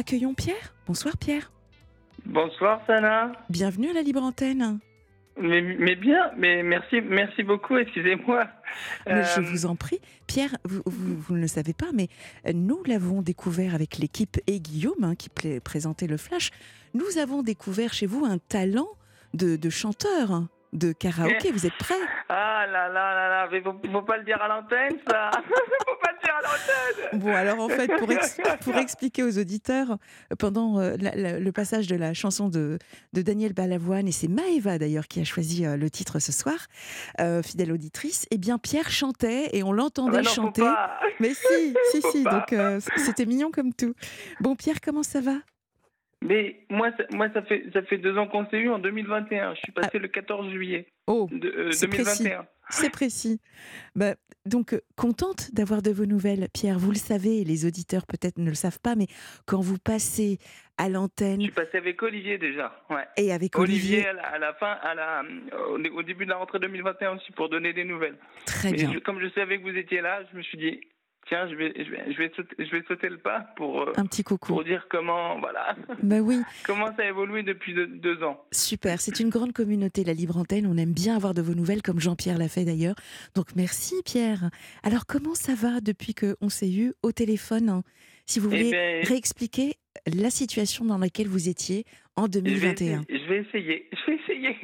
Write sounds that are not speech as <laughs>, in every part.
accueillons Pierre. Bonsoir Pierre. Bonsoir Sana. Bienvenue à la Libre Antenne. Mais, mais bien, mais merci, merci beaucoup, excusez-moi. Mais Je Euh, vous en prie. Pierre, vous, vous- vous ne le savez pas, mais nous l'avons découvert avec l'équipe et Guillaume hein, qui présentait le Flash. Nous avons découvert chez vous un talent de, de chanteur, de karaoké. Vous êtes prêts? Ah là là là là, mais faut, faut pas le dire à l'antenne ça. <laughs> faut pas le dire à l'antenne. Bon, alors en fait, pour, ex- pour expliquer aux auditeurs, pendant euh, la- la- le passage de la chanson de, de Daniel Balavoine, et c'est Maëva d'ailleurs qui a choisi euh, le titre ce soir, euh, fidèle auditrice, eh bien Pierre chantait et on Ah l'entendait bah non, faut chanter. Mais si, <laughs> si, si, donc c'était mignon comme tout. Bon, Pierre, comment ça va? Mais moi, ça, moi ça fait ça fait deux ans qu'on s'est eu en 2021. Je suis passé le 14 juillet Oh, de, euh, c'est précis. 2021. c'est précis. Bah, donc, euh, contente d'avoir de vos nouvelles, Pierre. Vous le savez, et les auditeurs peut-être ne le savent pas, mais quand vous passez à Je l'antenne suis passé avec Olivier déjà. Ouais. et avec Olivier, Olivier, à, la, à la fin, à la, au, au début de la rentrée 2021 aussi pour donner des nouvelles. très Mais bien. je- comme je savais que vous étiez là, je me suis dit, tiens, je vais, je vais, je vais, sauter, je vais sauter le pas pour, euh, Un petit coucou. pour dire comment, voilà, <laughs> Bah oui, <laughs> comment ça a évolué depuis deux, deux ans. super. C'est une grande communauté, la Libre Antenne. On aime bien avoir de vos nouvelles, comme Jean-Pierre l'a fait d'ailleurs. Donc merci, Pierre. Alors, comment ça va depuis qu'on s'est eu au téléphone hein? Si vous Eh voulez ben, réexpliquer la situation dans laquelle vous étiez en je vais, 2021. essayer, je vais essayer, <laughs> je vais essayer.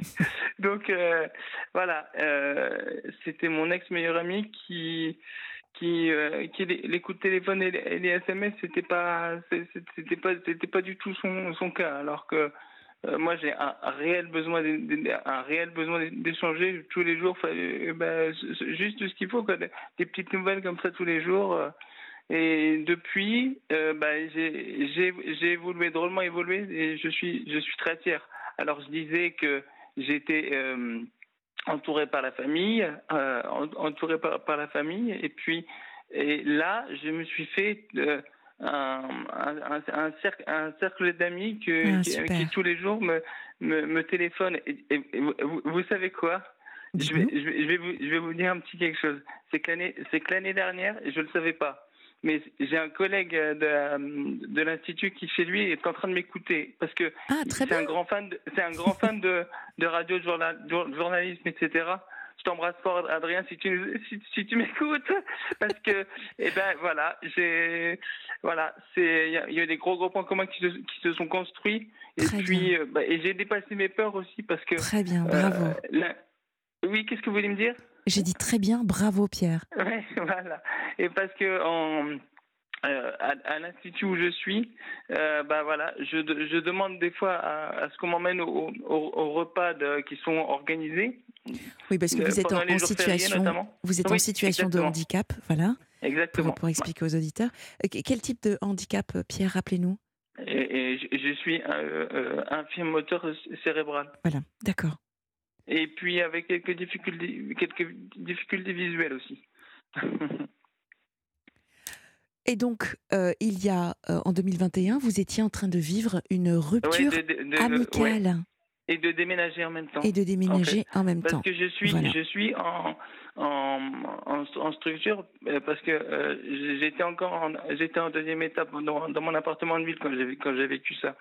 Donc euh, voilà, euh, c'était mon ex meilleur ami qui qui euh, qui les, coups de téléphone et les, SMS c'était pas c'était pas c'était pas du tout son son cas. Alors que euh, moi j'ai un, réel besoin un réel besoin d'échanger tous les jours. Euh, c- juste ce qu'il faut des, petites nouvelles comme ça tous les jours euh, et depuis ben, j'ai évolué drôlement évolué et je suis je suis très fier. Alors je disais que j'étais entouré par la famille, euh, en- entouré par, par la famille, et puis et là, je me suis fait euh, un, un, un- cercle, un cercle d'amis que, Ah, qui, tous les jours me, me, me téléphonent. Et, et- et vous, vous savez quoi? Je vais, je, vais, je, vais vous, je vais vous dire un petit quelque chose. C'est que l'année c'est que l'année dernière, je ne le savais pas, mais j'ai un collègue de, de l'Institut qui, chez lui, est en train de m'écouter. Parce que Ah, c'est un grand fan c'est un grand fan de, de radio, de journal- de journalisme, etc. Je t'embrasse fort, Adrien, si tu, si, si tu m'écoutes, <laughs> parce que, eh ben, voilà, j'ai, voilà, c'est, il y, y a des gros gros points communs qui se, qui se sont construits, et Très puis, euh, bah, et j'ai dépassé mes peurs aussi, parce que, Très bien, bravo. euh, la- oui, qu'est-ce que vous voulez me dire? J'ai dit très bien, bravo, Pierre. <laughs> Ouais, voilà. Et parce que en, euh, à, à l'institut où je suis, euh, bah voilà, je, de- je demande des fois à, à ce qu'on m'emmène au, au, au repas de- qui sont organisés. Oui, parce que Euh, vous êtes en, situation, vous êtes en Oui, situation de handicap, voilà, Exactement. pour, pour expliquer aux auditeurs. Que- Quel type de handicap, euh, Pierre, rappelez-nous? Et, et je, je suis euh, euh, infirme moteur cérébral. Voilà, d'accord. Et puis avec quelques difficultés, quelques difficultés visuelles aussi. <laughs> Et donc, euh, il y a, euh, en 2021, vous étiez en train de vivre une Ouais, rupture de- de- de- ouais. amicale Et de déménager en même temps. et de déménager en même Parce temps. que je suis, Voilà. je suis en, en, en, en structure euh, parce que euh, j'étais encore, en, j'étais en deuxième étape dans, dans mon appartement de ville quand j'ai quand j'ai vécu ça.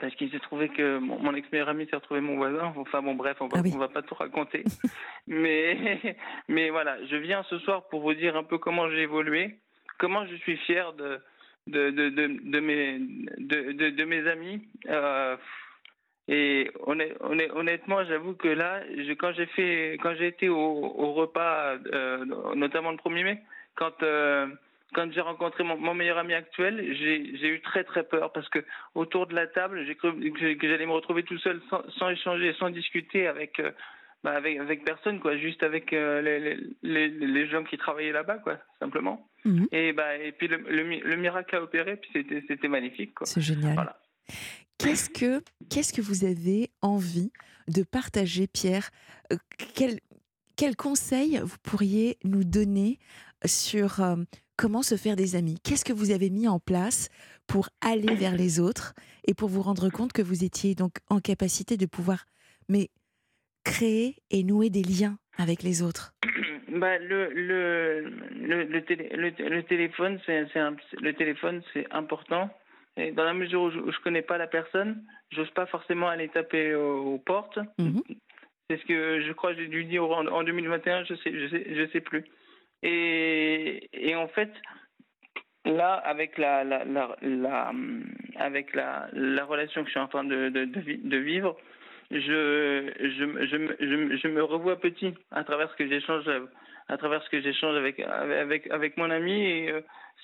Parce qu'il s'est trouvé que mon, mon ex meilleur ami s'est retrouvé mon voisin. Enfin bon, bref, on va, Ah oui. on va pas tout raconter. <laughs> mais mais voilà, je viens ce soir pour vous dire un peu comment j'ai évolué, comment je suis fier de de de de, de mes de, de, de mes amis. Euh, et honn- honn- honnêtement, j'avoue que là, je, quand j'ai fait, quand j'ai été au, au repas, euh, notamment le 1er mai, quand euh, quand j'ai rencontré mon, mon meilleur ami actuel, j'ai eu très très peur parce que autour de la table, j'ai cru que j'allais me retrouver tout seul, sans, sans échanger, sans discuter avec euh, bah, avec avec personne quoi, juste avec euh, les, les, les les gens qui travaillaient là-bas quoi, simplement. Mhm. Et bah et puis le, le, mi- le miracle a opéré, puis c'était c'était magnifique. C'est génial. Voilà. Qu'est-ce que, qu'est-ce que vous avez envie de partager, Pierre? Euh, quel, quel conseil vous pourriez nous donner sur comment se faire des amis? Qu'est-ce que vous avez mis en place pour aller vers les autres et pour vous rendre compte que vous étiez donc en capacité de pouvoir mais créer et nouer des liens avec les autres? <clears throat> Bah, le, le, le, le, télé- le, téléphone, c'est, le téléphone, c'est important Et dans la mesure où je, ne connais pas la personne, j'ose pas forcément aller taper aux, portes. Mhm. C'est ce que je crois que j'ai dû dire en, 2021, je sais, je sais, je sais plus. Et, et en fait, là, avec la, la, la, avec la, la, relation que je suis en train de, de, de vivre, je, je, je, je, me revois petit à travers ce que j'échange à travers ce que j'échange avec, avec avec mon ami et euh,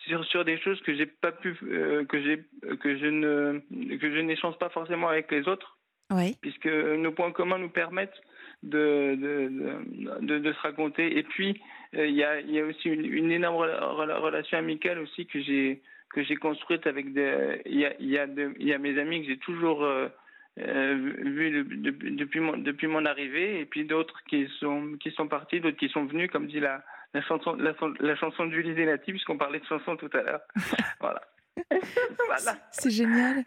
sur sur des choses que j'ai pas pu euh, que j'ai que je ne que je n'échange pas forcément avec les autres oui. puisque nos points communs nous permettent de de, de, de se raconter et puis il y a il y a aussi une, une énorme relation amicale aussi que j'ai que j'ai construite avec des il y a il y a, il y a mes amis que j'ai toujours euh, vu depuis, mon, depuis mon arrivée, et puis d'autres qui sont, qui sont partis, d'autres qui sont venus, comme dit la, la chanson, la, la chanson Zenati, puisqu'on parlait de chanson tout à l'heure. <laughs> voilà. voilà. C'est génial,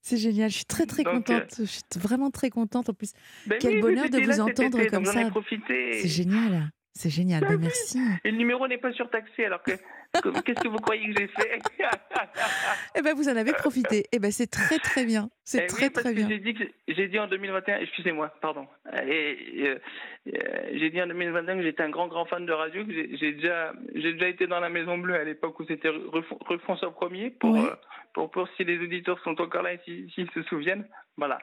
c'est génial. Je suis très très contente. Euh, je suis vraiment très contente. En plus, ben quel bonheur de vous entendre comme ça. C'est génial. C'est génial, ben, merci. Et le numéro n'est pas surtaxé, alors que qu'est-ce que vous croyez que j'ai fait? <laughs> Eh ben, vous en avez profité. Eh ben, c'est très très bien. C'est eh très très bien. J'ai dit, j'ai dit en 2021, excusez-moi, pardon. Et, euh, j'ai dit en 2021 que j'étais un grand grand fan de radio. Que j'ai, déjà, j'ai déjà été dans la Maison Bleue à l'époque où c'était rue François Premier pour, euh, pour, pour si les auditeurs sont encore là et s'ils se souviennent. Voilà.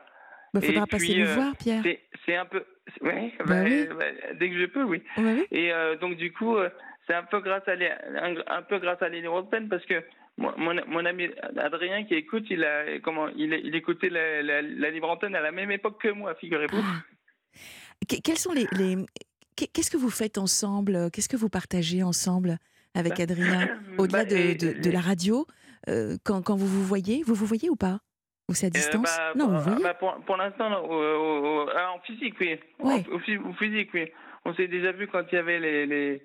Il bah, faudra passer nous euh, voir, Pierre. C'est un peu. Ouais, bah, bah oui. dès que je peux, oui. oui. Et donc, du coup, c'est un peu grâce à un, un, peu grâce à européenne parce que mon, mon, ami Adrien qui écoute, il a comment il, il écoutait la, la, la, libre antenne à la même époque que moi, figurez-vous. Ah. Quels sont les, les... qu'est-ce que vous faites ensemble Qu'est-ce que vous partagez ensemble avec Adrien <coughs> au-delà de, de, de, la radio euh, quand, quand vous vous voyez, vous vous voyez ou pas? Ou c'est à euh, distance? bah, Non, vous voyez? bah, Pour, pour l'instant, en physique, oui. Ouais. au physique, oui. On s'est déjà vu quand il y avait les, les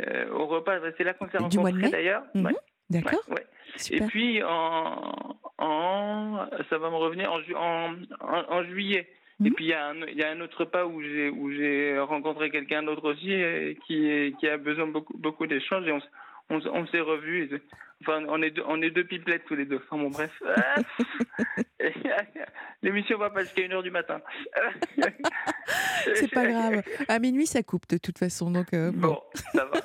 euh, au repas. C'est là qu'on s'est rencontrés d'ailleurs. Mhm. D'accord. Ouais, Et puis en, en, ça va me revenir en, en, en, juillet. Et mhm. puis il y, a un, il y a un autre repas où j'ai rencontré quelqu'un d'autre aussi euh, qui qui a besoin de beaucoup beaucoup d'échanges et on, on, on s'est revus. Enfin, on est deux, on est deux pipelettes tous les deux. Enfin bon, bref. <laughs> <laughs> L'émission va pas jusqu'à 1h du matin. C'est pas grave. À minuit, ça coupe de toute façon. Donc, euh, bon. ça va.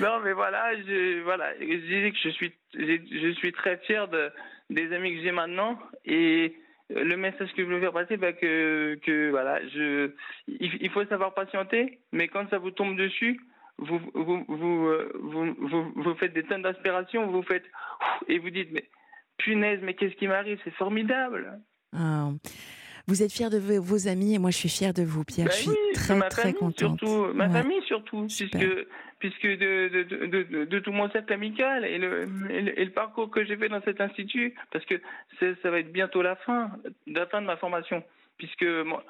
non, mais voilà, je, voilà, je disais que je suis, je suis très fier de, des amis que j'ai maintenant et le message que je veux faire passer, bah, que, que voilà, je, il, faut savoir patienter, mais quand ça vous tombe dessus, vous, vous, vous, euh, vous, faites des tonnes d'inspiration, vous faites, et vous dites, mais punaise, mais qu'est-ce qui m'arrive C'est formidable. Ah. Vous êtes fier de vos amis et moi je suis fière de vous, Pierre. Ben je suis très très contente. Surtout, ma famille surtout, puisque, puisque de, de, tout mon cercle amical et le, et le, parcours que j'ai fait dans cet institut, parce que ça va être bientôt la fin, la fin de ma formation, puisque mon,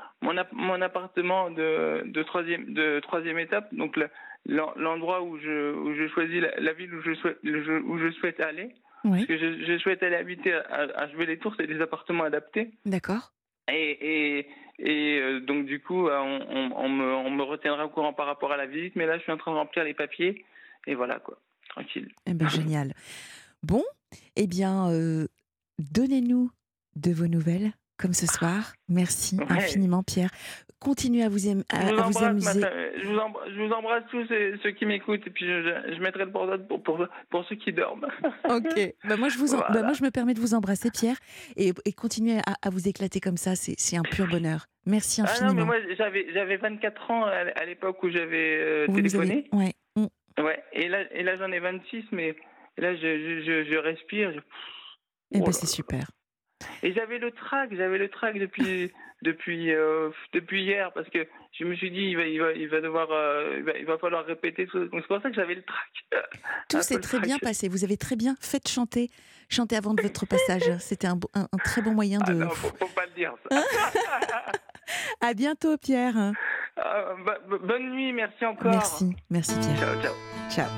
mon, appartement de, de, troisième, de troisième étape, donc l'endroit où je, où je choisis la, ville où je souhaite, où je souhaite aller, parce que je, je, souhaite aller habiter à, à les tours, c'est des appartements adaptés. D'accord. Et, et, et euh, donc, du coup, euh, on, on, me, on me retiendra au courant par rapport à la visite. Mais là, je suis en train de remplir les papiers. Et voilà, quoi. Tranquille. Eh ben, génial. Bon, eh bien, euh, donnez-nous de vos nouvelles comme ce soir. Merci infiniment, Pierre. Continuez à vous, à, vous, amuser. je, vous embrasse, je, vous embrasse, tous ceux qui m'écoutent et puis je, je, mettrai le portable pour, pour, pour, ceux qui dorment. <laughs> ok. Bah moi, je vous bah moi, je me permets de vous embrasser, Pierre, et, et continuez à, à, vous éclater comme ça. C'est un pur bonheur. Merci infiniment. Ah non, mais moi, j'avais 24 ans à, l'époque où j'avais euh, téléphoné. Avez... Ouais. Ouais. Et là, et là j'en ai 26, mais là, je, respire. Je... Eh ben, c'est super. Et j'avais le trac, j'avais le trac depuis <laughs> depuis euh, depuis hier parce que je me suis dit il va il va il va devoir euh, il, va, il, va, falloir répéter tout. Donc c'est pour ça que j'avais le trac. Tout <laughs> s'est très bien passé. Vous avez très bien fait chanter chanter avant de votre passage. <laughs> C'était un, un, un, très bon moyen de. Ah non, faut, faut pas le dire ça. à bientôt Pierre. Euh, bonne nuit, merci encore. Merci, merci Pierre. Ciao ciao. Ciao.